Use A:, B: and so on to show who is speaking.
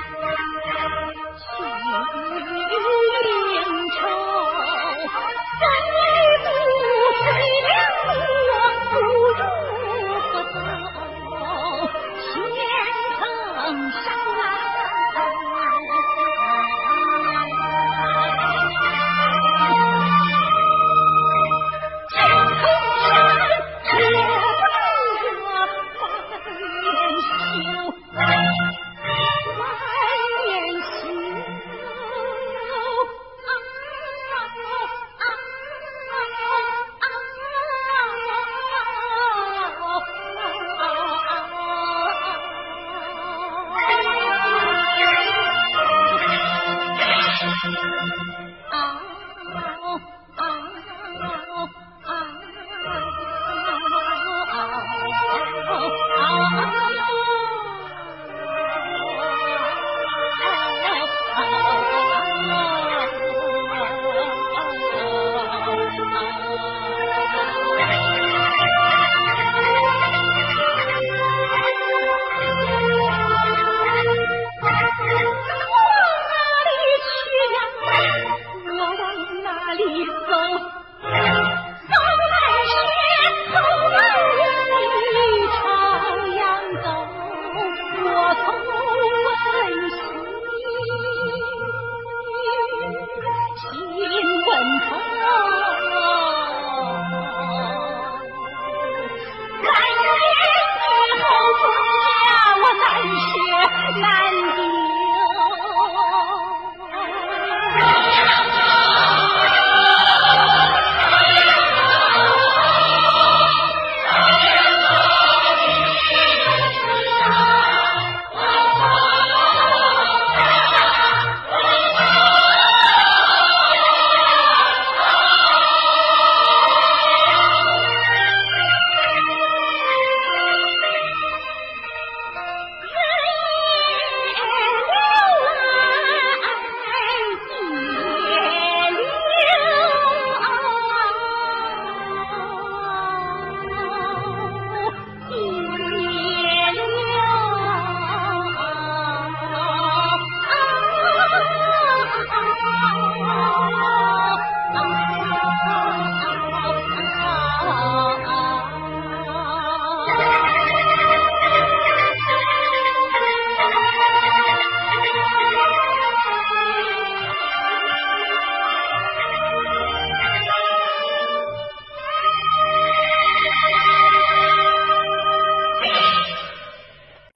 A: 시리 얼.